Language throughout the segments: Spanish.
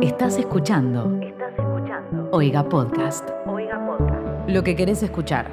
Estás escuchando Estás escuchando. Oiga Podcast. Oiga Podcast. Lo que querés escuchar.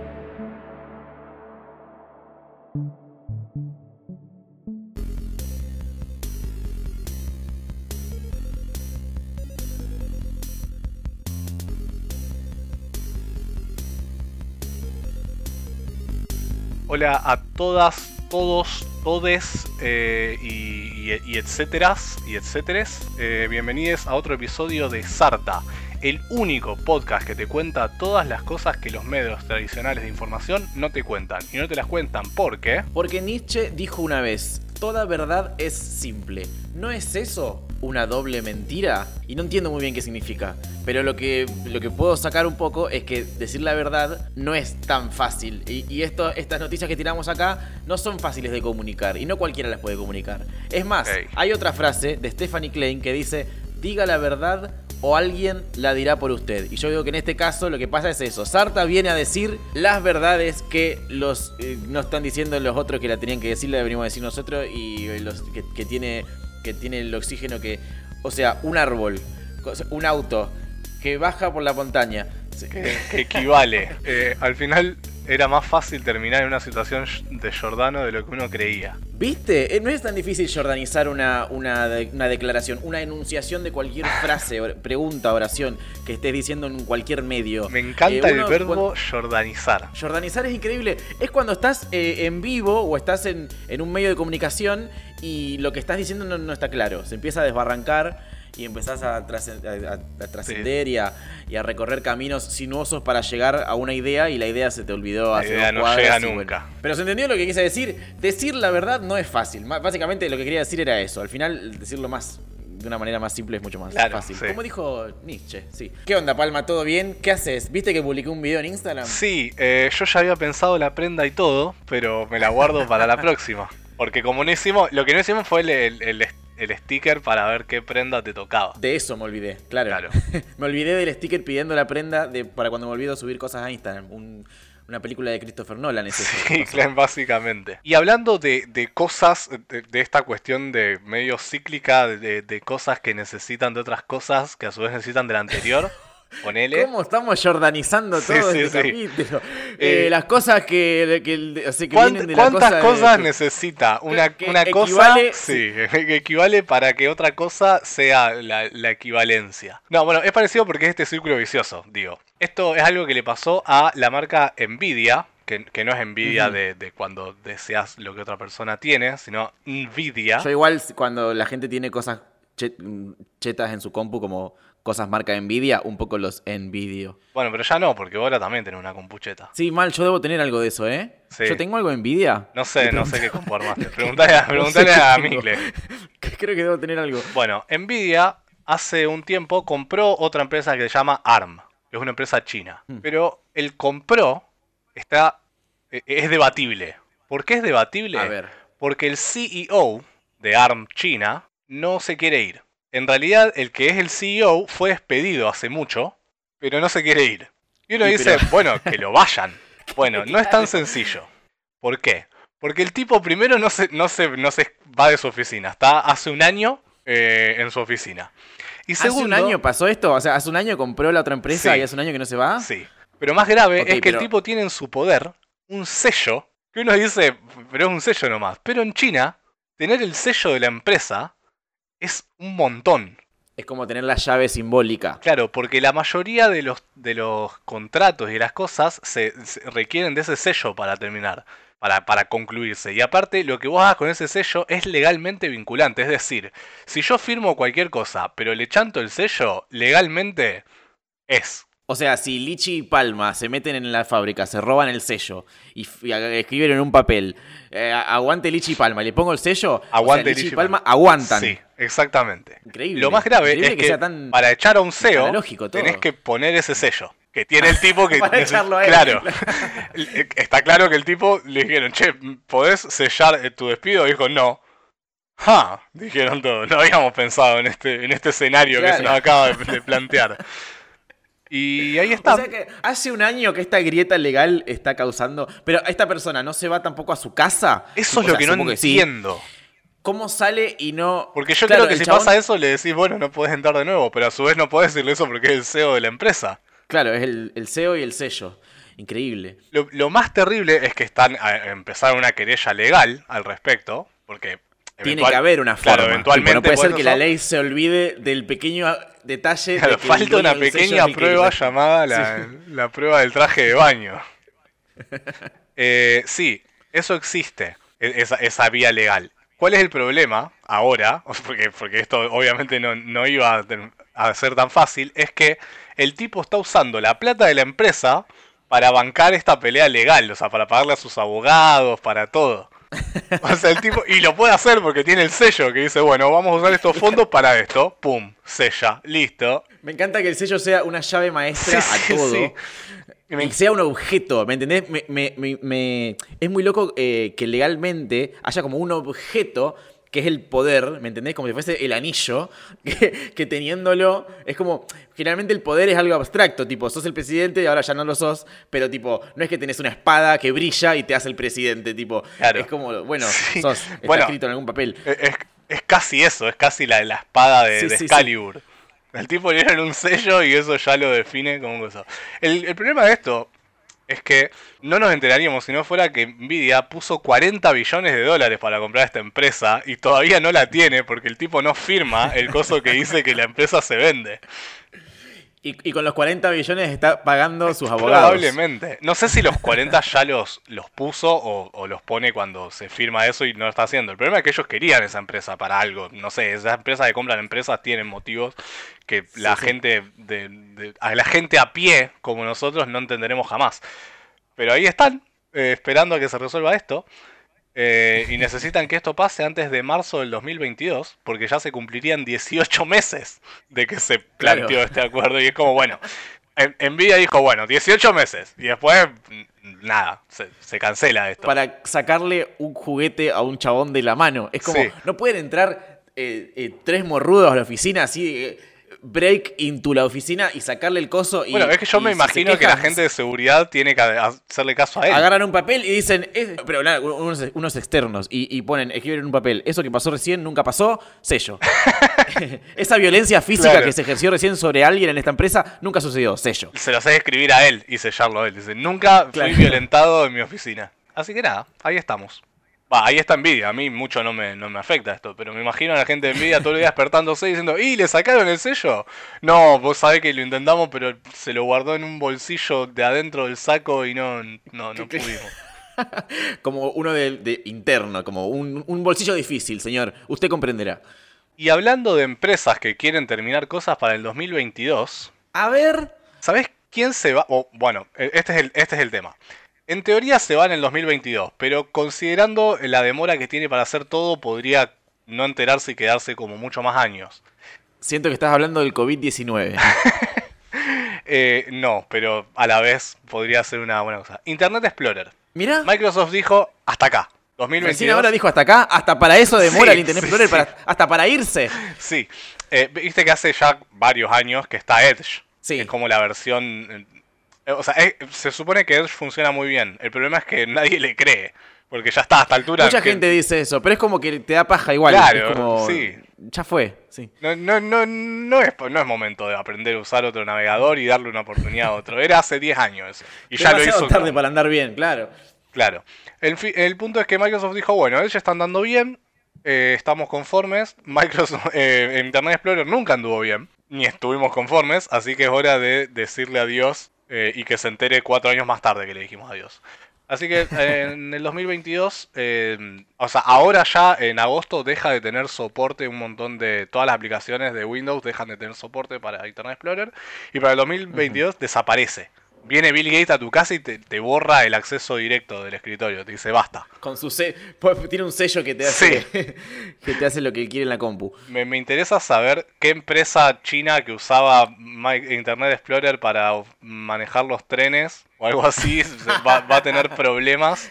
Hola a todas, todos, todes eh, y, y- etcéteras y etcéteres. Eh, bienvenidos a otro episodio de Sarta, el único podcast que te cuenta todas las cosas que los medios tradicionales de información no te cuentan. Y no te las cuentan porque... Porque Nietzsche dijo una vez, toda verdad es simple. ¿No es eso una doble mentira? Y no entiendo muy bien qué significa. Pero lo que, lo que puedo sacar un poco es que decir la verdad no es tan fácil. Y, y esto, estas noticias que tiramos acá no son fáciles de comunicar. Y no cualquiera las puede comunicar. Es más, hay otra frase de Stephanie Klein que dice, diga la verdad o alguien la dirá por usted. Y yo digo que en este caso lo que pasa es eso. Sarta viene a decir las verdades que los eh, no están diciendo los otros que la tenían que decir, la deberíamos decir nosotros y los que, que tiene que tiene el oxígeno que, o sea, un árbol, un auto que baja por la montaña. Que, que equivale. Eh, al final era más fácil terminar en una situación de Jordano de lo que uno creía. ¿Viste? Eh, No es tan difícil jordanizar una, una, una declaración, una enunciación de cualquier frase, pregunta, oración que estés diciendo en cualquier medio. Me encanta Eh, el verbo jordanizar. Jordanizar es increíble. Es cuando estás eh, en vivo o estás en, en un medio de comunicación y lo que estás diciendo no, no está claro. Se empieza a desbarrancar y empezás a, trascen- a- a- a trascender y, a, y a recorrer caminos sinuosos para llegar a una idea y la idea se te olvidó La hace idea dos no llega bueno. nunca. Pero se entendió lo que quise decir. Decir la verdad no es fácil. Básicamente lo que quería decir era eso. Al final decirlo más de una manera más simple es mucho más Claro, fácil. sí. Como dijo Nietzsche, sí. ¿Qué onda, Palma? ¿Todo bien? ¿Qué haces? ¿Viste que publiqué un video en Instagram? Sí, eh, yo ya había pensado la prenda y todo, pero me la guardo para la próxima. Porque como no hicimos, lo que no hicimos fue el, el- el- el sticker para ver qué prenda te tocaba. De eso me olvidé, claro. Claro. me olvidé del sticker pidiendo la prenda de, para cuando me olvido subir cosas a Instagram. Un- una película de Christopher Nolan es eso. Sí, básicamente. Y hablando de, de cosas, de, de esta cuestión de medio cíclica, de, de cosas que necesitan de otras cosas, que a su vez necesitan de la anterior, ponele. ¿Cómo estamos jordanizando todo sí, este sí. capítulo? Eh, Eh, las cosas que, que, sea, que ¿Cuánt- vienen de la ¿Cuántas cosa cosas necesita una, que una cosa? equivale- Sí, que equivale para que otra cosa sea la, la equivalencia. No, bueno, es parecido porque es este círculo vicioso, digo. Esto es algo que le pasó a la marca Nvidia, que, que no es Nvidia Ujú. de, de cuando deseas lo que otra persona tiene, sino Nvidia. Yo igual cuando la gente tiene cosas che- chetas en su compu como cosas marca Nvidia, un poco los envidio. Bueno, pero ya no, porque ahora también tenés una compucheta. Sí, mal, yo debo tener algo de eso, ¿eh? Sí. Yo tengo algo de Nvidia. No sé, no sé qué compu armaste. Preguntale a, preguntale a. Creo que debo tener algo. Bueno, Nvidia hace un tiempo compró otra empresa que se llama ARM, que es una empresa china. Hmm. Pero el compró está e- es debatible. ¿Por qué es debatible? A ver. Porque el CEO de ARM China no se quiere ir. En realidad, el que es el CEO fue despedido hace mucho, pero no se quiere ir. Y uno Y dice, pero- bueno, que lo vayan. Bueno, no es tan sencillo. ¿Por qué? Porque el tipo primero no se, no se, no se va de su oficina. Está hace un año eh, en su oficina. Y segundo, ¿Hace un año pasó esto? O sea, ¿hace un año compró la otra empresa Sí. y hace un año que no se va? Sí. Pero más grave es que pero- el tipo tiene en su poder un sello que uno dice, pero es un sello nomás. Pero en China, tener el sello de la empresa es un montón. Es como tener la llave simbólica. Claro, porque la mayoría de los, de los contratos y las cosas se, se requieren de ese sello para terminar, para, para concluirse. Y aparte, lo que vos hagas con ese sello es legalmente vinculante. Es decir, si yo firmo cualquier cosa, pero le chanto el sello, legalmente es. O sea, si Lichi y Palma se meten en la fábrica, se roban el sello y, escriben en un papel, eh, aguante Lichi y Palma, le pongo el sello, Aguante o sea, Lichi y Palma Palma. aguantan. Sí, exactamente. Increíble. Lo más grave Increíble es que que, sea tan- para echar a un CEO todo. tenés que poner ese sello. Que tiene el tipo que... Para echarlo a él. Claro. Está claro que el tipo le dijeron, che, ¿podés sellar eh, tu despido? dijo, no. Ja, dijeron todos. No habíamos pensado en este, en este escenario que se nos acaba de, de plantear. Y ahí está. O sea que hace un año que esta grieta legal está causando. Pero esta persona no se va tampoco a su casa. Eso es O lo sea, que no supongo sí. ¿Cómo sale y no...? Porque yo Claro, creo que si chabón- pasa eso le decís, bueno, no puedes entrar de nuevo, pero a su vez no podés decirle eso porque es el CEO de la empresa. Claro, es el, el CEO y el sello. Increíble. Lo, lo más terrible es que están a, empezar una querella legal al respecto, porque... Tiene que haber una Claro, forma. eventualmente Tipo, no puede ser que la ley se olvide del pequeño detalle. Claro, de que falta una pequeña que- prueba llamada la, la prueba del traje de baño. Eh, sí, eso existe, e- esa, esa vía legal. ¿Cuál es el problema ahora? Porque, porque esto obviamente no, no iba a, a ser tan fácil. Es que el tipo está usando la plata de la empresa para bancar esta pelea legal. O sea, para pagarle a sus abogados, para todo. O sea, el tipo. Y lo puede hacer porque tiene el sello que dice: Bueno, vamos a usar estos fondos para esto. Pum, sella, listo. Me encanta que el sello sea una llave maestra Sí, sí, a todo. sí. Y me- sea un objeto, ¿me entendés? Me- Es muy loco eh, que legalmente haya como un objeto que es el poder, ¿me entendés? Como si fuese el anillo, que, que teniéndolo, es como, generalmente el poder es algo abstracto, tipo, sos el presidente y ahora ya no lo sos, pero tipo, no es que tenés una espada que brilla y te hace el presidente, tipo, Claro. es como, bueno, Sí. sos, está Bueno. escrito en algún papel. Es, es- casi eso, es casi la, la espada de, Sí, de sí, sí. Excalibur. El tipo le dieron un sello y eso ya lo define como un cosa. El, el problema de esto es que no nos enteraríamos si no fuera que Nvidia puso 40 billones de dólares para comprar esta empresa y todavía no la tiene porque el tipo no firma el coso que dice que la empresa se vende. Y, y con los 40 billones está pagando sus abogados. Probablemente. No sé si los 40 ya los, los puso o, o los pone cuando se firma eso y no lo está haciendo. El problema es que ellos querían esa empresa para algo. No sé, esas empresas que compran empresas tienen motivos que la sí. gente de, de- a la gente a pie como nosotros no entenderemos jamás. Pero ahí están, eh, esperando a que se resuelva esto. Eh, y necesitan que esto pase antes de marzo del 2022, porque ya se cumplirían 18 meses de que se planteó Claro. este acuerdo. Y es como, bueno, en- Nvidia dijo, bueno, 18 meses. Y después, mm, nada, se, se cancela esto. para sacarle un juguete a un chabón de la mano. Es como, Sí. no pueden entrar eh, eh, tres morrudos a la oficina así, break into la oficina y sacarle el coso. Y, bueno, es que yo me imagino que la gente de seguridad tiene que hacerle caso a él. Agarran un papel y dicen, "Es-", pero nada, unos, unos externos, y, y ponen, escriben en un papel, eso que pasó recién nunca pasó, sello. Esa violencia física Claro. que se ejerció recién sobre alguien en esta empresa nunca sucedió, sello. Se lo hace escribir a él y sellarlo a él. Dice, nunca Claro. fui violentado en mi oficina. Así que nada, ahí estamos. Ahí está Nvidia. A mí mucho no me, no me afecta esto, pero me imagino a la gente de Nvidia todo el día despertándose y diciendo, ¿y le sacaron el sello? No, vos sabés que lo intentamos, pero se lo guardó en un bolsillo de adentro del saco y no, no, no pudimos. Como uno de, de interno, como un, un bolsillo difícil, señor. Usted comprenderá. Y hablando de empresas que quieren terminar cosas para el 2022, A ver. ¿Sabes quién se va? O, bueno, e- este es, el, este es el tema. En teoría se va en el 2022, pero considerando la demora que tiene para hacer todo, podría no enterarse y quedarse como mucho más años. Siento que estás hablando del COVID-19. Eh, no, pero a la vez podría ser una buena cosa. Internet Explorer. Mira, Microsoft dijo hasta acá. recién 2022. ahora dijo hasta acá, hasta para eso demora Sí, el Internet sí, Explorer, sí. para- hasta para irse. Sí. Eh, Viste que hace ya varios años que está Edge. Sí. Es como la versión... O sea, eh, se supone que Edge funciona muy bien. El problema es que nadie le cree. Porque ya está a esta altura. Mucha que- gente dice eso, pero es como que te da paja igual. Claro, como, sí. Ya fue, sí. No, no, no, no, es, no es momento de aprender a usar otro navegador y darle una oportunidad a otro. Era hace 10 años eso. Y ya lo hizo. tarde para andar bien, claro. Claro. El, el punto es que Microsoft dijo, bueno, ellos están dando bien, eh, estamos conformes. Microsoft, eh, Internet Explorer nunca anduvo bien, ni estuvimos conformes, así que es hora de decirle adiós eh, y que se entere cuatro años más tarde que le dijimos adiós. Así que eh, en el 2022, eh, o sea, ahora ya en agosto deja de tener soporte un montón de, todas las aplicaciones de Windows dejan de tener soporte para Internet Explorer y para el 2022 desaparece. Viene Bill Gates a tu casa y te, te borra el acceso directo del escritorio, te dice basta. Con su se- pues, tiene un sello que te hace que te hace lo que quiere en la compu. Me, me interesa saber qué empresa china que usaba Internet Explorer para manejar los trenes o algo así va, va a tener problemas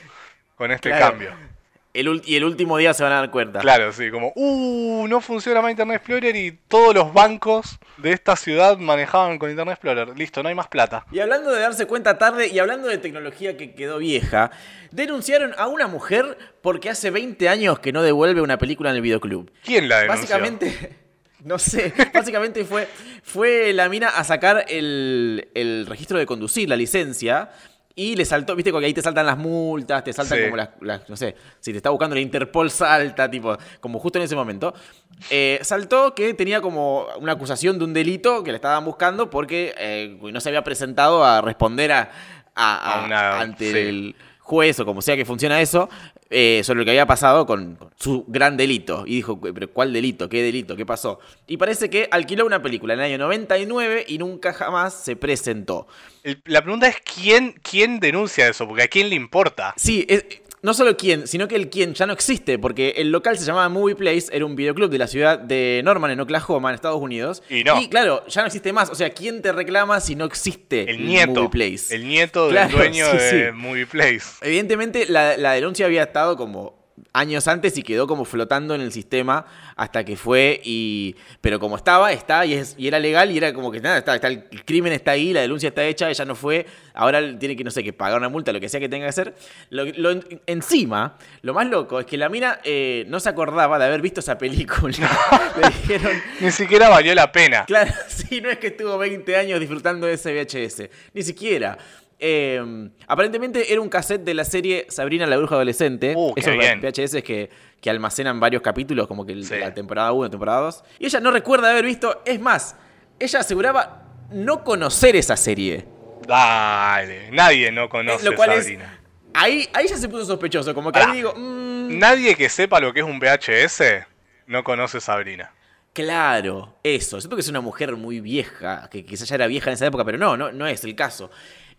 con este Claro. cambio. El y el último día se van a dar cuenta. Claro, sí, como, uh, no funciona más Internet Explorer y todos los bancos de esta ciudad manejaban con Internet Explorer. Listo, no hay más plata. Y hablando de darse cuenta tarde y hablando de tecnología que quedó vieja, denunciaron a una mujer porque hace 20 años que no devuelve una película en el videoclub. ¿Quién la denunció? Básicamente, no sé, básicamente fue, fue la mina a sacar el, el registro de conducir, la licencia. Y le saltó, viste, porque ahí te saltan las multas, te saltan Sí. como las, las- no sé, si te está buscando la Interpol salta, tipo, como justo en ese momento. Eh, saltó que tenía como una acusación de un delito que le estaban buscando porque eh, no se había presentado a responder a, a- A a- una- ante sí. el juez o como sea que funciona eso, eh, sobre lo que había pasado con, con su gran delito. Y dijo, pero ¿cuál delito? ¿Qué delito? ¿Qué pasó? Y parece que alquiló una película en el año 99 y nunca jamás se presentó. El- la pregunta es quién, quién denuncia eso, porque a quién le importa. Sí, es- no solo quién, sino que el quién ya no existe, porque el local se llamaba Movie Place, era un videoclub de la ciudad de Norman, en Oklahoma, en Estados Unidos. Y no. claro, ya no existe más. O sea, ¿quién te reclama si no existe El nieto. Movie Place? El nieto Claro, del dueño sí, de sí. Movie Place. Evidentemente, la, la denuncia había estado como años antes y quedó como flotando en el sistema hasta que fue y... Pero como estaba, está y, es, y era legal y era como que nada, está, está, el crimen está ahí, la denuncia está hecha, ella no fue, ahora tiene que, no sé, que pagar una multa, lo que sea que tenga que hacer. Lo, lo- encima, lo más loco es que la mina eh, no se acordaba de haber visto esa película. Le dijeron... Ni siquiera valió la pena. Claro, sí, no es que estuvo 20 años disfrutando de ese VHS. Ni siquiera. Eh, aparentemente era un cassette de la serie Sabrina la bruja adolescente. Uh, Esos bien. VHS que, que almacenan varios capítulos, como que el- Sí. la temporada 1, temporada 2. Y ella no recuerda haber visto. Es más, ella aseguraba no conocer esa serie. Dale, nadie no conoce lo cual es. Sabrina. Ahí, ahí ya se puso sospechoso. Como que Pará. ahí digo. mm, Nadie que sepa lo que es un VHS no conoce Sabrina. Claro, eso. Siento que es una mujer muy vieja, que quizás ya era vieja en esa época, pero no, no, no es el caso.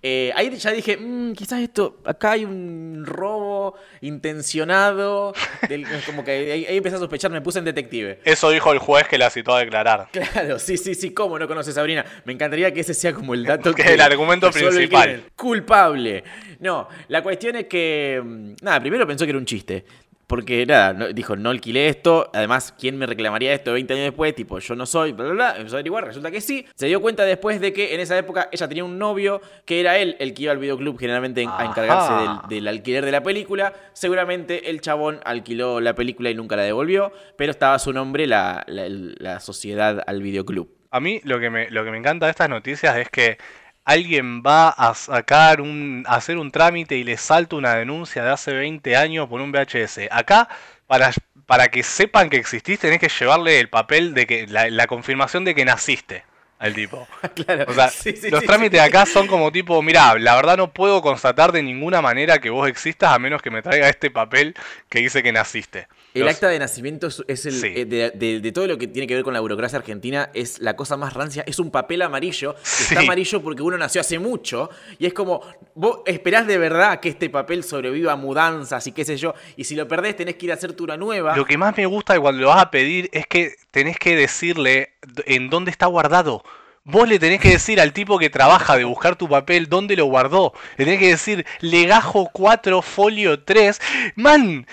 Eh, ahí ya dije, "Mm, quizás esto, acá hay un robo intencionado. del- como que ahí, ahí empecé a sospechar, me puse en detective. Eso dijo el juez que la citó a declarar. Claro, sí, sí, sí, ¿cómo no conoce Sabrina? Me encantaría que ese sea como el dato Que el argumento el principal. Culpable. No, la cuestión es que. mm, Nada, primero pensó que era un chiste. Porque nada, no- dijo, no alquilé esto. Además, ¿quién me reclamaría esto 20 años después? Tipo, yo no soy, bla, bla, bla. Empezó a averiguar, resulta que sí. Se dio cuenta después de que en esa época ella tenía un novio, que era él el que iba al videoclub generalmente en- a encargarse del, del alquiler de la película. Seguramente el chabón alquiló la película y nunca la devolvió, pero estaba a su nombre la, la- la sociedad al videoclub. A mí lo que me, lo que me encanta de estas noticias es que alguien va a sacar un, a hacer un trámite y le salta una denuncia de hace 20 años por un VHS. Acá, para, para que sepan que exististe, tenés que llevarle el papel de que, la, la confirmación de que naciste al tipo. claro. O sea, Sí, sí, los sí, trámites acá son como tipo, mira, la verdad no puedo constatar de ninguna manera que vos existas a menos que me traiga este papel que dice que naciste. El Los- acta de nacimiento es, es el, Sí. eh, de, de- de todo lo que tiene que ver con la burocracia argentina, es la cosa más rancia. Es un papel amarillo, que está amarillo porque uno nació hace mucho, y es como, vos esperás de verdad que este papel sobreviva a mudanzas y qué sé yo, y si lo perdés tenés que ir a hacerte una nueva. Lo que más me gusta cuando lo vas a pedir es que tenés que decirle en dónde está guardado. Vos le tenés que decir al tipo que trabaja de buscar tu papel dónde lo guardó. Le tenés que decir legajo 4 folio 3. Man,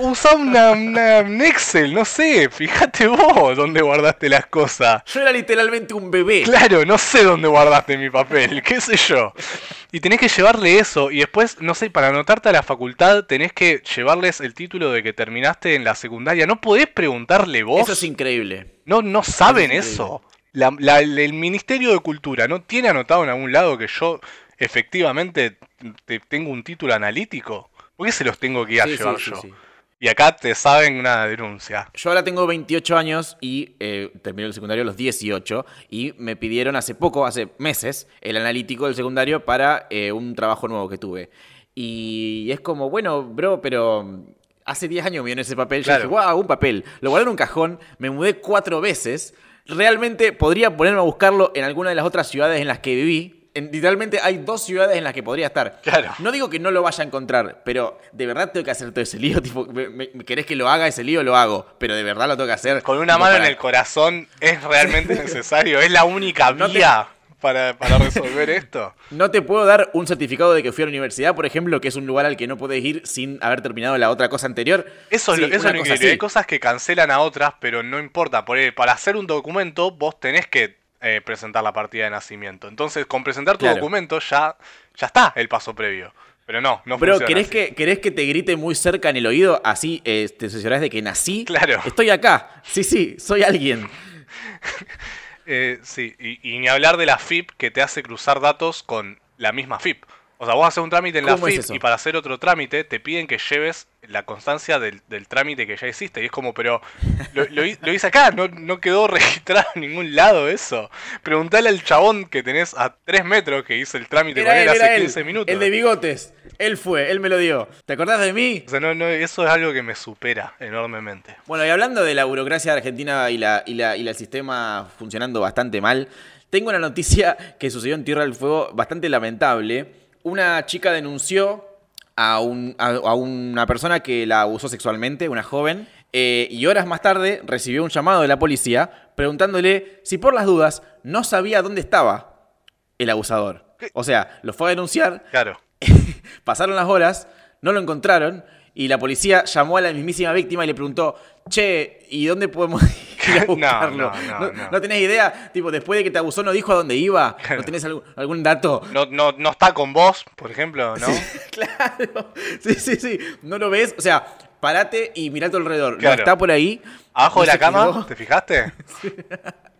usá una, una- un Excel, no sé. Fíjate vos dónde guardaste las cosas. Yo era literalmente un bebé. Claro, no sé dónde guardaste mi papel, qué sé yo. Y tenés que llevarle eso. Y después, no sé, para anotarte a la facultad tenés que llevarles el título de que terminaste en la secundaria. No podés preguntarle vos. Eso es increíble. No, no saben Eso es eso. La- la- el Ministerio de Cultura no tiene anotado en algún lado que yo efectivamente te- tengo un título analítico. ¿Por qué se los tengo que ir a Sí, llevar sí, yo? sí. Y acá te saben una denuncia. Yo ahora tengo 28 años y eh, terminé el secundario a los 18 y me pidieron hace poco, hace meses, el analítico del secundario para eh, un trabajo nuevo que tuve. Y es como, bueno, bro, pero hace 10 años me dieron ese papel. Yo Claro. dije, wow, un papel. Lo guardé en un cajón, me mudé cuatro veces. Realmente podría ponerme a buscarlo en alguna de las otras ciudades en las que viví. En- literalmente hay dos ciudades en las que podría estar. Claro. No digo que no lo vaya a encontrar, pero de verdad tengo que hacer todo ese lío. Tipo, me- me- ¿querés que lo haga ese lío? Lo hago. Pero de verdad lo tengo que hacer. Con una mano en el corazón es realmente necesario. Es la única No te- vía para, para resolver esto. No te puedo dar un certificado de que fui a la universidad, por ejemplo, que es un lugar al que no puedes ir sin haber terminado la otra cosa anterior. Eso, es Sí, lo- eso es lo cosa increíble. así. Hay cosas que cancelan a otras, pero no importa. Por para hacer un documento, vos tenés que eh, presentar la partida de nacimiento. Entonces, con presentar tu Claro. documento ya, ya está el paso previo. Pero no, no funciona ¿querés así. que, ¿querés que te grite muy cerca en el oído? Así eh, te asegurás de que nací. Claro. Estoy acá. Sí, sí, soy alguien. Eh, sí, y, y ni hablar de la FIP que te hace cruzar datos con la misma FIP. O sea, vos haces un trámite en la ¿Cómo es FIP y para hacer otro trámite te piden que lleves la constancia del, del trámite que ya hiciste. Y es como, pero lo, lo hi- lo hice acá, no, no quedó registrado en ningún lado eso. Preguntale al chabón que tenés a 3 metros que hizo el trámite con él hace él. 15 minutos. El de bigotes. Él fue, él me lo dio. ¿Te acordás de mí? O sea, no, no, eso es algo que me supera enormemente. Bueno, y hablando de la burocracia Argentina y, la, y, la, y el sistema funcionando bastante mal, tengo una noticia que sucedió en Tierra del Fuego bastante lamentable. Una chica denunció a, un- a- a una persona que la abusó sexualmente, una joven, eh, y horas más tarde recibió un llamado de la policía preguntándole si por las dudas no sabía dónde estaba el abusador. O sea, lo fue a denunciar, Claro. Pasaron las horas, no lo encontraron y la policía llamó a la mismísima víctima y le preguntó, che, ¿y dónde podemos ir a No, buscarlo? no, no, no. ¿No tenés idea? Tipo, después de que te abusó no dijo a dónde iba. Claro. ¿No tenés algún, algún dato? No, no, no está con vos, por ejemplo, ¿no? claro. Sí, sí, sí. ¿No lo ves? O sea, parate y mirá a tu alrededor. Claro. Está por ahí. Abajo de la cama, quedó. ¿te fijaste?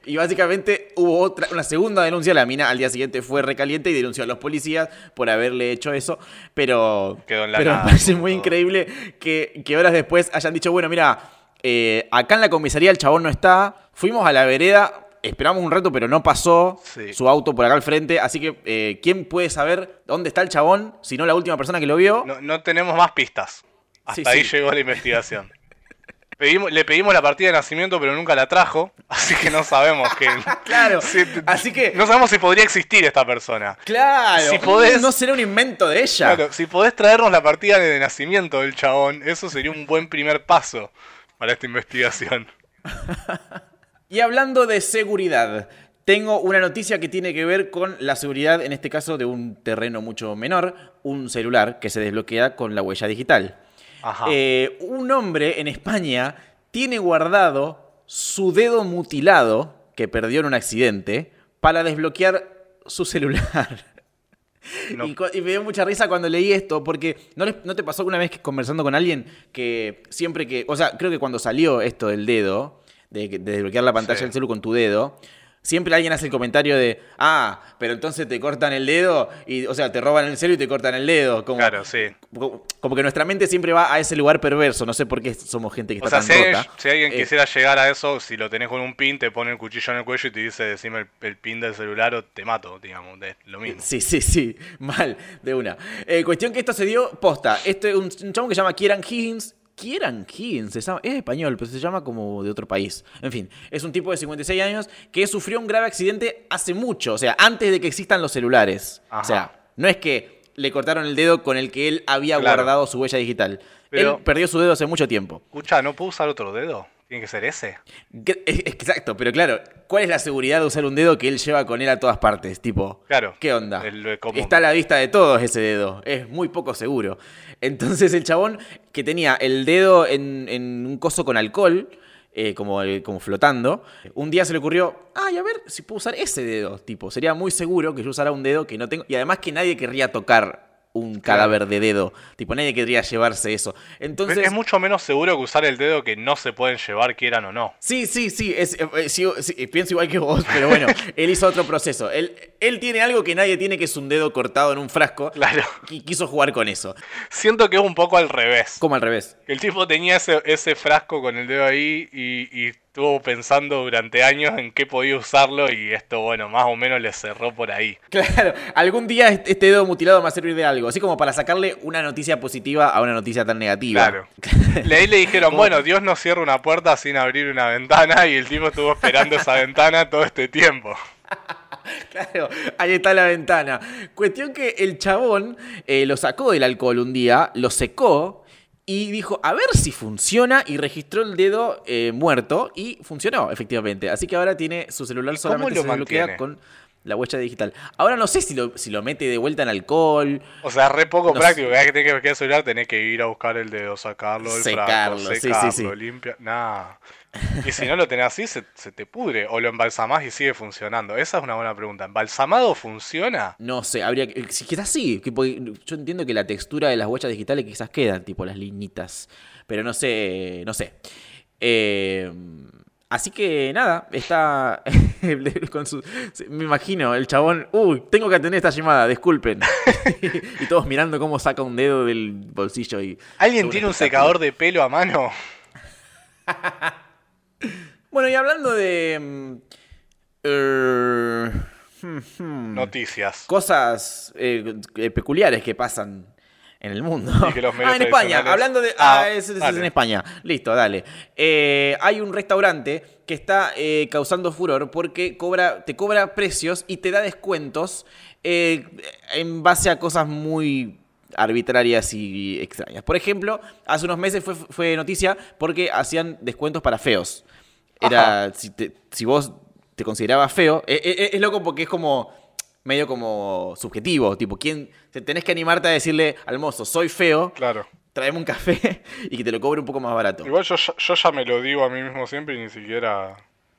Y básicamente hubo otra, una segunda denuncia. La mina al día siguiente fue recaliente y denunció a los policías por haberle hecho eso. Pero, Quedó en la pero nada, me parece muy todo. increíble que, que horas después hayan dicho, bueno, mira, eh, acá en la comisaría el chabón no está. Fuimos a la vereda, esperamos un rato, pero no pasó Sí. su auto por acá al frente. Así que, eh, ¿quién puede saber dónde está el chabón? Si no la última persona que lo vio. No, no tenemos más pistas. Hasta Sí, ahí sí. llegó la investigación. Pedimos, le pedimos la partida de nacimiento, pero nunca la trajo. Así que no sabemos que. Claro. si- Así que, No sabemos si podría existir esta persona. claro. si podés- No será un invento de ella. Claro, si podés traernos la partida de nacimiento del chabón, eso sería un buen primer paso para esta investigación. Y hablando de seguridad, tengo una noticia que tiene que ver con la seguridad, en este caso de un terreno mucho menor, un celular que se desbloquea con la huella digital. Eh, un hombre en España tiene guardado su dedo mutilado que perdió en un accidente para desbloquear su celular. No. Y, me dio mucha risa cuando leí esto, porque ¿no, les- ¿no te pasó alguna vez que conversando con alguien que siempre que, o sea, creo que cuando salió esto del dedo, de, que- de desbloquear la pantalla Sí. del celu con tu dedo, siempre alguien hace el comentario de, ah, pero entonces te cortan el dedo, y, o sea, te roban el celu y te cortan el dedo. Como, Claro, sí. como, como que nuestra mente siempre va a ese lugar perverso, no sé por qué somos gente que O sea, está si, tan hay- rota. si alguien Eh, quisiera llegar a eso, si lo tenés con un pin, te pone el cuchillo en el cuello y te dice, decime el, el pin del celular o te mato, digamos, es lo mismo. Sí, sí, sí, mal, de una. Eh, cuestión que esto se dio posta. Este es un, un que se llama Kieran Higgins. Kieran Higgins, es español, pero se llama como de otro país. En fin, es un tipo de 56 años que sufrió un grave accidente hace mucho, o sea, antes de que existan los celulares. Ajá. O sea, no es que le cortaron el dedo con el que él había Claro. guardado su huella digital. Pero- Él perdió su dedo hace mucho tiempo. Escucha, ¿no puedo usar otro dedo? Tiene que ser ese. Exacto, pero claro, ¿cuál es la seguridad de usar un dedo que él lleva con él a todas partes? Tipo, Claro. ¿qué onda? Está a la vista de todos ese dedo, es muy poco seguro. Entonces el chabón que tenía el dedo en, en un coso con alcohol, eh, como, eh, como flotando, un día se le ocurrió, ay, a ver si puedo usar ese dedo, tipo, sería muy seguro que yo usara un dedo que no tengo, y además que nadie querría tocar un cadáver de dedo, tipo, nadie querría llevarse eso. Entonces... es mucho menos seguro que usar el dedo que no se pueden llevar, quieran o no. Sí, sí, sí, es, eh, eh, sí, pienso igual que vos, pero bueno, él hizo otro proceso. Él, él tiene algo que nadie tiene, que es un dedo cortado en un frasco. Claro. Y quiso jugar con eso. Siento que es un poco al revés. Como al revés. El tipo tenía ese, ese frasco con el dedo ahí y, y estuvo pensando durante años en qué podía usarlo y esto, bueno, más o menos le cerró por ahí. Claro, algún día este dedo mutilado me va a servir de algo. Así como para sacarle una noticia positiva a una noticia tan negativa. Claro. Le- Ahí le dijeron, bueno, Dios no cierra una puerta sin abrir una ventana y el tipo estuvo esperando esa ventana todo este tiempo. Claro, ahí está la ventana. Cuestión que el chabón eh, lo sacó del alcohol un día, lo secó y dijo, a ver si funciona y registró el dedo eh, muerto y funcionó, efectivamente. Así que ahora tiene su celular ¿Y cómo solamente se mantiene? con... la huella digital. Ahora no sé si lo, si lo mete de vuelta en alcohol. O sea, re poco No práctico. Cada vez que tenés que buscar el celular, tenés que ir a buscar el dedo, sacarlo del Secarlo, frasco, sí, sí, secarlo, sí. limpia. Nah. Y si no lo tenés así, se, se te pudre. O lo embalsamás y sigue funcionando. Esa es una buena pregunta. ¿Embalsamado funciona? No sé, habría que. si- Quizás sí. yo entiendo que la textura de las huellas digitales quizás quedan, tipo las liñitas. Pero no sé. No sé. Eh, así que nada, está. con su, me imagino, el chabón. Uy, tengo que atender esta llamada, disculpen. y todos mirando cómo saca un dedo del bolsillo y. ¿Alguien tiene un secador de pelo a mano? Bueno, y hablando de. mm, er, hmm, hmm, Noticias. cosas eh, peculiares que pasan en el mundo. Y que los medios ah, en España, hablando de... Ah, Ah, es, es- es dale. en España. Listo, dale. Eh, hay un restaurante que está eh, causando furor porque cobra, te cobra precios y te da descuentos eh, en base a cosas muy arbitrarias y extrañas. Por ejemplo, hace unos meses fue, fue noticia porque hacían descuentos para feos. Era, si, te- si vos te considerabas feo, eh, eh, es loco porque es como medio como subjetivo, tipo, ¿quién te tenés que animarte a decirle al mozo, soy feo, Claro. tráeme un café y que te lo cobre un poco más barato? Igual yo, ya- yo ya me lo digo a mí mismo siempre y ni siquiera...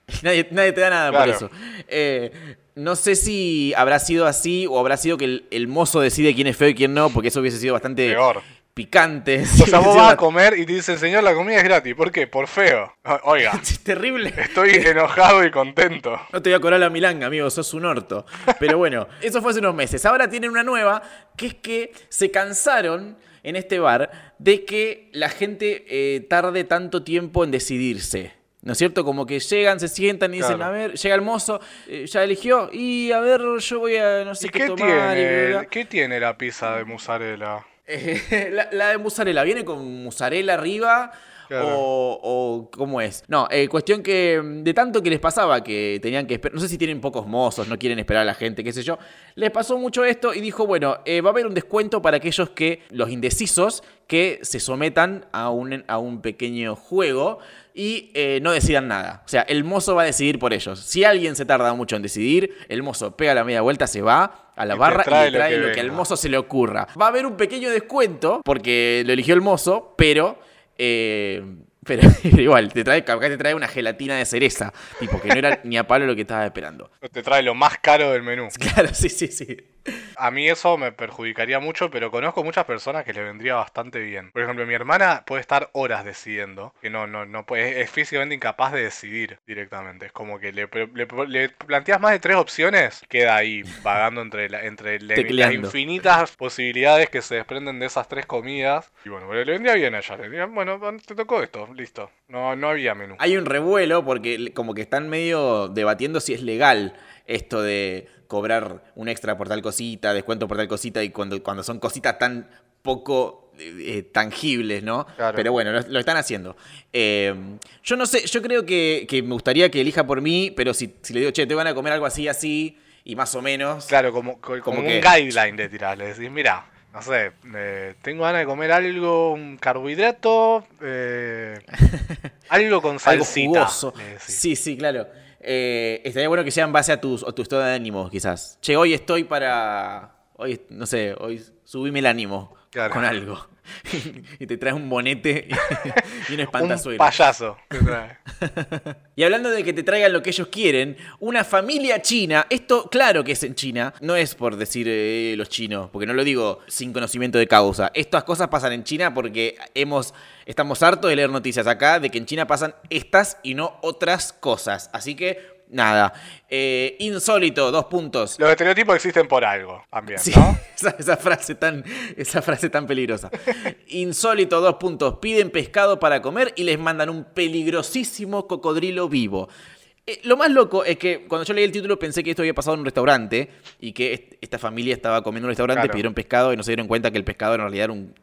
Nadie, nadie te da nada Claro. por eso. Eh, no sé si habrá sido así o habrá sido que el, el mozo decide quién es feo y quién no, porque eso hubiese sido bastante Peor. Picante. O sea, vos vas a comer y te dicen, señor, la comida es gratis. ¿Por qué? Por feo. Oiga, Es terrible. estoy enojado y contento. No te voy a cobrar la milanga, amigo, sos un orto. Pero bueno, eso fue hace unos meses. Ahora tienen una nueva, que es que se cansaron en este bar de que la gente eh, tarde tanto tiempo en decidirse. ¿No es cierto? Como que llegan, se sientan y dicen, Claro. a ver, llega el mozo, eh, ya eligió, y a ver, yo voy a no sé ¿Y qué, qué tomar. y bla, bla. qué tiene la pizza de mozzarella? Eh, la, la de mozzarella, ¿viene con mozzarella arriba? Claro. O, o cómo es? No, eh, cuestión que mm, de tanto que les pasaba que tenían que esperar, no sé si tienen pocos mozos, no quieren esperar a la gente, qué sé yo, les pasó mucho esto y dijo, bueno, eh, va a haber un descuento para aquellos que, los indecisos, que se sometan a un, a un pequeño juego y eh, no decidan nada. O sea, el mozo va a decidir por ellos. Si alguien se tarda mucho en decidir, el mozo pega la media vuelta, se va a la Y barra trae y le lo trae que lo que al mozo se le ocurra. Va a haber un pequeño descuento porque lo eligió el mozo, pero. Eh, pero, pero igual, te trae, capaz te trae una gelatina de cereza. Tipo, que no era ni a palo lo que estaba esperando. Te trae lo más caro del menú. Claro, sí, sí, sí. A mí eso me perjudicaría mucho, pero conozco muchas personas que le vendría bastante bien. Por ejemplo, mi hermana puede estar horas decidiendo, que no, no, no puede, es físicamente incapaz de decidir directamente. Es como que le, le, le planteas más de tres opciones, queda ahí vagando entre, la, entre le- las infinitas posibilidades que se desprenden de esas tres comidas. Y bueno, le vendría bien a ella. Le diría, bueno, te tocó esto, listo. No, no había menú. Hay un revuelo porque como que están medio debatiendo si es legal esto de cobrar un extra por tal cosita, descuento por tal cosita, y cuando, cuando son cositas tan poco eh, eh, tangibles, ¿no? Claro. Pero bueno, lo, lo están haciendo. Eh, yo no sé, yo creo que, que me gustaría que elija por mí, pero si, si le digo, che, te van a comer algo así, así, y más o menos. Claro, como, co- como Como un que- guideline le tirás. Le decís, mira, no sé, eh, tengo ganas de comer algo, un carbohidrato, eh, algo con Algo salsita. jugoso. le decís. Sí, sí, claro. Eh, estaría bueno que sea en base a tus, a tu estado de ánimo, quizás. Che, hoy estoy para. Hoy, no sé, hoy subime el ánimo Claro. con algo. y te traes un bonete y, y un un espantazuelo. payaso. te trae. Y hablando de que te traigan lo que ellos quieren, una familia china, esto claro que es en China, no es por decir eh, los chinos, porque no lo digo sin conocimiento de causa. Estas cosas pasan en China porque hemos, estamos hartos de leer noticias acá de que en China pasan estas y no otras cosas. Así que, nada, eh, insólito, dos puntos. Los estereotipos existen por algo también, Sí, ¿no? esa, esa frase tan, esa frase tan peligrosa. Insólito, dos puntos. Piden pescado para comer y les mandan un peligrosísimo cocodrilo vivo. Eh, lo más loco es que cuando yo leí el título pensé que esto había pasado en un restaurante y que est- esta familia estaba comiendo en un restaurante, Claro. pidieron pescado y no se dieron cuenta que el pescado en realidad era un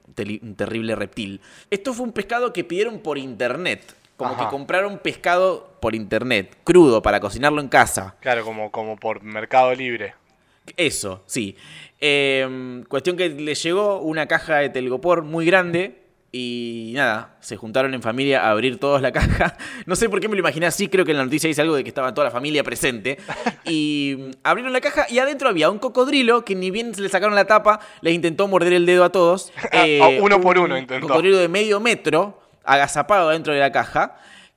terrible reptil. Esto fue un pescado que pidieron por internet. Como Ajá. que compraron pescado por internet, crudo, para cocinarlo en casa. Claro, como, como por Mercado Libre. Eso, sí. Eh, cuestión que le llegó una caja de telgopor muy grande Y nada, se juntaron en familia a abrir todos la caja. No sé por qué me lo imaginé así, creo que en la noticia dice algo de que estaba toda la familia presente. Y mm, abrieron la caja y adentro había un cocodrilo que ni bien se le sacaron la tapa, les intentó morder el dedo a todos. Eh, uno por uno intentó. Un cocodrilo de medio metro, agazapado dentro de la caja,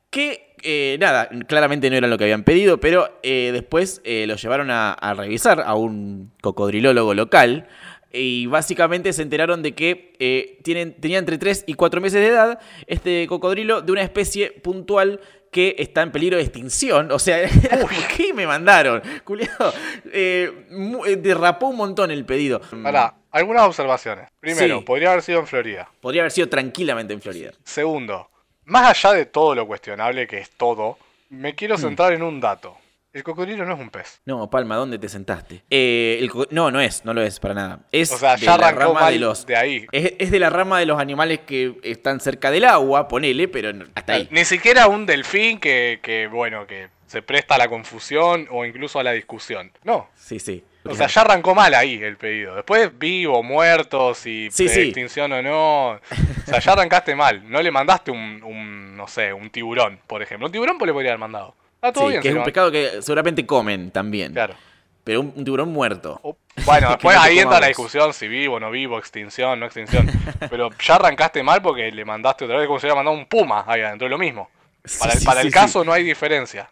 que eh, nada, claramente no era lo que habían pedido, pero eh, después eh, lo llevaron a, a revisar a un cocodrilólogo local. Y básicamente se enteraron de que eh, tienen, tenía entre 3 y 4 meses de edad este cocodrilo de una especie puntual que está en peligro de extinción. O sea, ¿qué me mandaron? Culiado, eh, eh, derrapó un montón el pedido. Pará, algunas observaciones. Primero, Sí. podría haber sido en Florida. Podría haber sido tranquilamente en Florida. Segundo, más allá de todo lo cuestionable que es todo, me Mm. quiero centrar en un dato. El cocodrilo no es un pez. No, Palma, ¿dónde te sentaste? Eh, el no, no es, no lo es para nada. Es O sea, de ya la arrancó rama mal de los. de ahí. Es, es de la rama de los animales que están cerca del agua, ponele, pero hasta ahí. Ni siquiera un delfín que, que, bueno, que se presta a la confusión o incluso a la discusión. No. Sí, sí. O sea, ya arrancó mal ahí el pedido. Después vivo, muerto, si Sí, sí. extinción o no. O sea, ya arrancaste mal. No le mandaste un, un, no sé, un tiburón, por ejemplo. Un tiburón pues le podría haber mandado. Está todo Sí, bien, que es un pescado que seguramente comen también. Claro. Pero un, un tiburón muerto. O- Bueno, después no ahí entra la discusión si vivo, no vivo, extinción, no extinción. Pero ya arrancaste mal porque le mandaste otra vez como si hubiera mandado un puma ahí adentro, es lo mismo. Para, el- sí, para el caso no hay diferencia.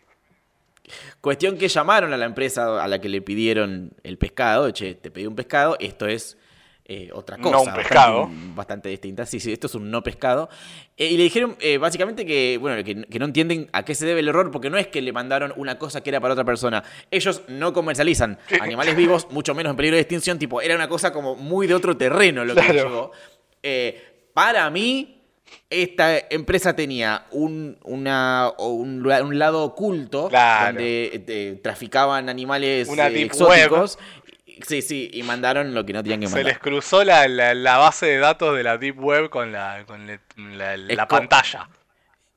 Cuestión que llamaron a la empresa a la que le pidieron el pescado. Che, te pedí un pescado, esto es eh, otra No cosa. un bastante- pescado. Bastante, distinta. Sí, sí, esto es un no pescado. Eh, y le dijeron eh, básicamente que, bueno, que, que no entienden a qué se debe el error, porque no es que le mandaron una cosa que era para otra persona. Ellos no comercializan animales vivos, mucho menos en peligro de extinción. Tipo, era una cosa como muy de otro terreno lo que Claro. llegó. Eh, para mí, esta empresa tenía un, una, un, un lado oculto Claro. donde eh, traficaban animales Una eh, exóticos. Sí, sí, y mandaron lo que no tenían que Se mandar. les cruzó la, la- la base de datos de la Deep Web con la, con la, pantalla.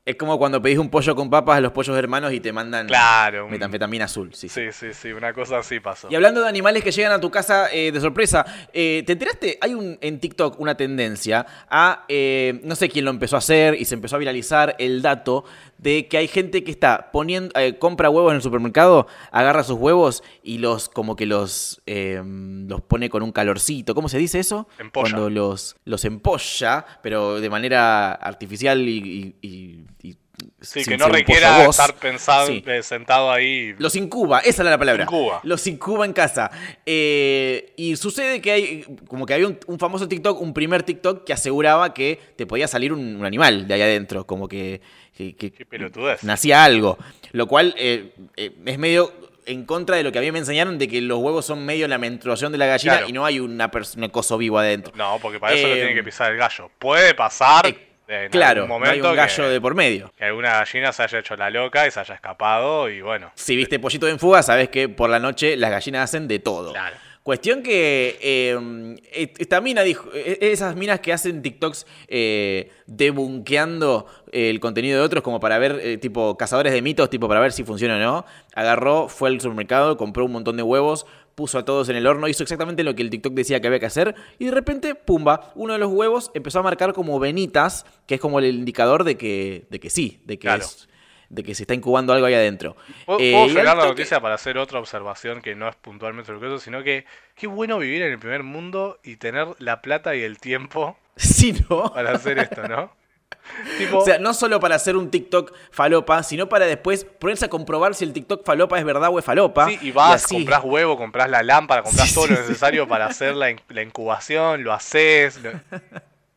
Es como cuando pedís un pollo con papas a los pollos hermanos y te mandan Claro. un- metanfetamina azul. Sí, sí. Sí, sí, sí, una cosa así pasó. Y hablando de animales que llegan a tu casa eh, de sorpresa, eh, ¿te enteraste? Hay un, en TikTok una tendencia a, eh, no sé quién lo empezó a hacer y se empezó a viralizar el dato de que hay gente que está poniendo, eh, compra huevos en el supermercado, agarra sus huevos y los, como que los, eh, los pone con un calorcito. ¿Cómo se dice eso? Empolla. Cuando los, los empolla, pero de manera artificial y... y- y- y Sí, sin que no requiera estar pensado, Sí. eh, sentado ahí. Los incuba, esa era la palabra. Incuba. Los incuba en casa. Eh, y sucede que hay, como que había un, un famoso TikTok, un primer TikTok que aseguraba que te podía salir un, un animal de ahí adentro, como que, que- que Qué nacía algo. Lo cual eh, eh, es medio en contra de lo que a mí me enseñaron de que los huevos son medio la menstruación de la gallina Claro. y no hay una un coso vivo adentro. No, porque para eso lo Eh, tiene que pisar el gallo. Puede pasar eh, en Claro, algún no hay momento un gallo que, de por medio. que alguna gallina se haya hecho la loca y se haya escapado y bueno. Si viste pollito en fuga, sabes que por la noche las gallinas hacen de todo. Claro. Cuestión que eh, esta mina dijo, eh, esas minas que hacen TikToks eh, debunkeando eh, el contenido de otros como para ver, eh, tipo cazadores de mitos, tipo para ver si funciona o no, agarró, fue al supermercado, compró un montón de huevos, puso a todos en el horno, hizo exactamente lo que el TikTok decía que había que hacer y de repente, pumba, uno de los huevos empezó a marcar como venitas, que es como el indicador de que, de que sí, de que Claro. es... De que se está incubando algo ahí adentro. ¿Puedo, Eh, puedo y la noticia para hacer otra observación que no es puntualmente lo que eso, sino que qué bueno vivir en el primer mundo y tener la plata y el tiempo Sí, ¿no? para hacer esto, ¿no? tipo, O sea, no solo para hacer un TikTok falopa, sino para después ponerse a comprobar si el TikTok falopa es verdad o es falopa. sí, y vas, así. compras huevo, compras la lámpara, compras Sí, todo sí, lo necesario para hacer la, in- la incubación, lo haces. lo-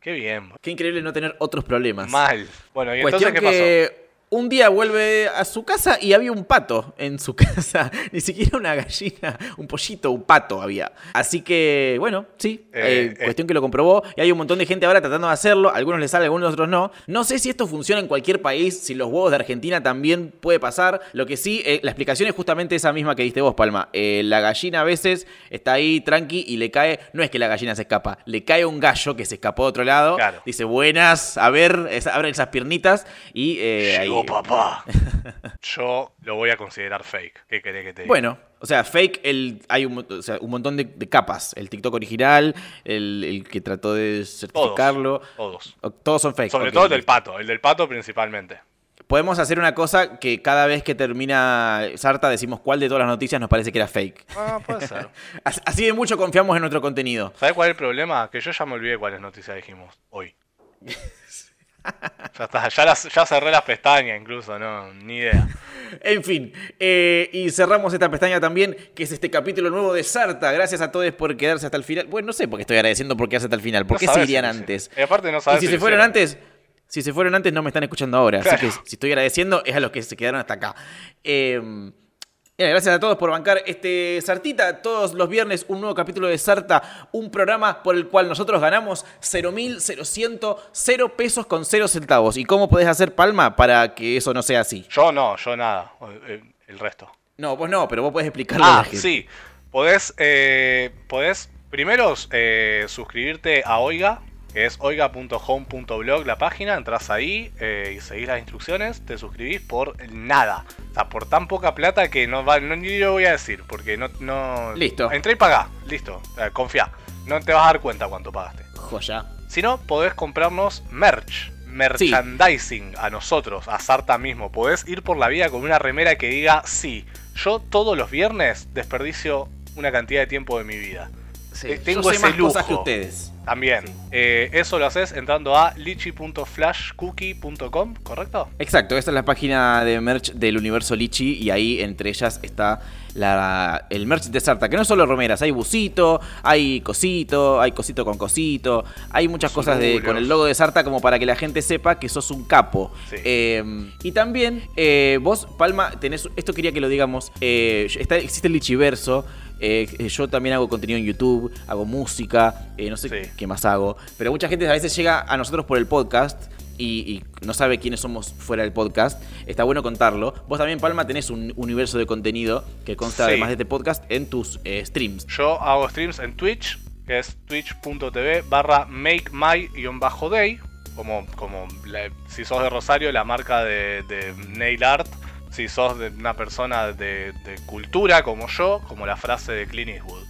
Qué bien, Qué increíble no tener otros problemas. mal. Bueno, ¿y Cuestión entonces qué pasó? Un día vuelve a su casa y había un pato en su casa. Ni siquiera una gallina, un pollito, un pato había. Así que, bueno, sí. Eh, eh, cuestión que lo comprobó. Y hay un montón de gente ahora tratando de hacerlo. Algunos les sale, algunos otros no. No sé si esto funciona en cualquier país, si los huevos de Argentina también puede pasar. Lo que sí, eh, la explicación es justamente esa misma que diste vos, Palma. La gallina a veces está ahí tranqui y le cae. No es que la gallina se escapa, le cae un gallo que se escapó de otro lado. Claro. Dice, buenas, a ver, es- abren esas piernitas y ahí Oh, papá. Yo lo voy a considerar fake. ¿Qué querés que te diga? Bueno, o sea, fake, el, hay un, mo- o sea, un montón de, de capas. El TikTok original, el, el que trató de certificarlo. todos. Todos son fake. Sobre todo el del pato, el del pato principalmente. Podemos hacer una cosa que cada vez que termina Sarta decimos cuál de todas las noticias nos parece que era fake. Ah, puede ser. As- Así de mucho confiamos en nuestro contenido. ¿Sabes cuál es el problema? Que yo ya me olvidé cuáles noticias dijimos hoy. Ya está, ya, las- ya cerré las pestañas incluso, no, ni idea. En fin, eh, y cerramos esta pestaña también, que es este capítulo nuevo de Sarta. Gracias a todos por quedarse hasta el final. Bueno, no sé por qué estoy agradeciendo por quedarse hasta el final. ¿Por No qué se irían si antes? Y aparte no Y sabes si si se fueron hicieron. antes, si se fueron antes no me están escuchando ahora. Así que si estoy agradeciendo es a los que se quedaron hasta acá. Eh, gracias a todos por bancar este Sartita. Todos los viernes un nuevo capítulo de Sarta, un programa por el cual nosotros ganamos 0.0100, 0 pesos con 0 centavos. ¿Y cómo podés hacer palma para que eso no sea así? Yo no, yo nada. eh, El resto. No, vos no, pero vos podés explicarlo. Ah, sí. Podés, eh, podés primero eh, suscribirte a Oiga, que es oiga.home.blog la página. Entras ahí eh, y seguís las instrucciones. Te suscribís por nada. O sea, por tan poca plata que no va, no, ni lo voy a decir. Porque no. no Listo. Entré y pagá. Listo. Eh, confía. No te vas a dar cuenta cuánto pagaste. Joya. Si no, podés comprarnos merch. Merchandising a nosotros, a Sarta mismo. Podés ir por la vida con una remera que diga, sí, yo todos los viernes desperdicio una cantidad de tiempo de mi vida. Eh, tengo Yo sé ese más cosas que lujo. ustedes. También. Eh, eso lo haces entrando a lichi.flashcookie.com, ¿correcto? Exacto, esta es la página de merch del universo Lichi y ahí entre ellas está la, el merch de Sarta, que no es solo romeras, hay busito, hay cosito, hay cosito con cosito, hay muchas cosas de, con el logo de Sarta como para que la gente sepa que sos un capo. Sí. Eh, y también eh, vos, Palma, tenés, esto quería que lo digamos, eh, está, existe el Lichiverso. eh, yo también hago contenido en YouTube, hago música, eh, no sé Sí. Qué más hago. Pero mucha gente a veces llega a nosotros por el podcast y, y no sabe quiénes somos fuera del podcast. Está bueno contarlo. Vos también, Palma, tenés un universo de contenido que consta, Sí. además de este podcast, en tus eh, streams. Yo hago streams en Twitch, que es twitch.tv barra makemy-day. Como, como la- si sos de Rosario, la marca de, de nail art. Si sos de una persona de, de cultura como yo, como la frase de Clint Eastwood.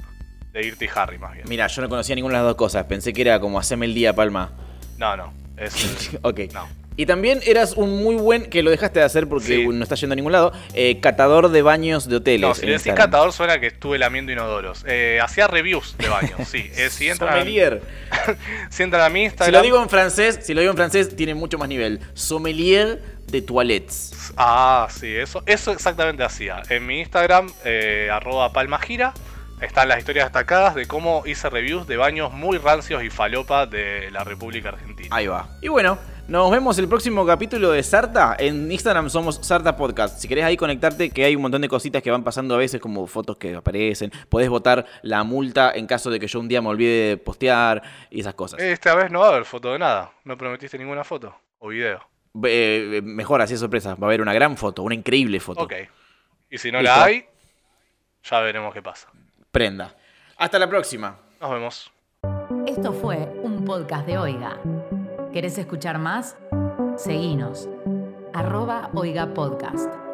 De Irty Harry, más bien. Mira, yo no conocía ninguna de las dos cosas. Pensé que era como haceme el día, Palma. No, no. Es, ok. no. Y también eras un muy buen, que lo dejaste de hacer porque Sí. no está yendo a ningún lado, eh, catador de baños de hoteles. No, si le decís catador suena que estuve lamiendo inodoros. Eh, hacía reviews de baños, sí. Eh, si, entran, Sommelier. si entran a mi Si Instagram... lo digo en francés, si lo digo en francés, tiene mucho más nivel. Sommelier de toilettes. Ah, sí, eso, eso exactamente hacía. En mi Instagram, eh, arroba palmagira, están las historias destacadas de cómo hice reviews de baños muy rancios y falopa de la República Argentina. Ahí va. Y bueno, nos vemos el próximo capítulo de Sarta. En Instagram somos Sarta Podcast. Si querés ahí conectarte, que hay un montón de cositas que van pasando a veces, como fotos que aparecen. Podés votar la multa en caso de que yo un día me olvide de postear y esas cosas. Esta vez no va a haber foto de nada. No prometiste ninguna foto o video. Eh, mejor, así es sorpresa. Va a haber una gran foto, una increíble foto. Ok. Y si no Listo. la hay, ya veremos qué pasa. Prenda. Hasta la próxima. Nos vemos. Esto fue un podcast de Oiga. ¿Querés escuchar más? Seguinos. Arroba Oiga Podcast.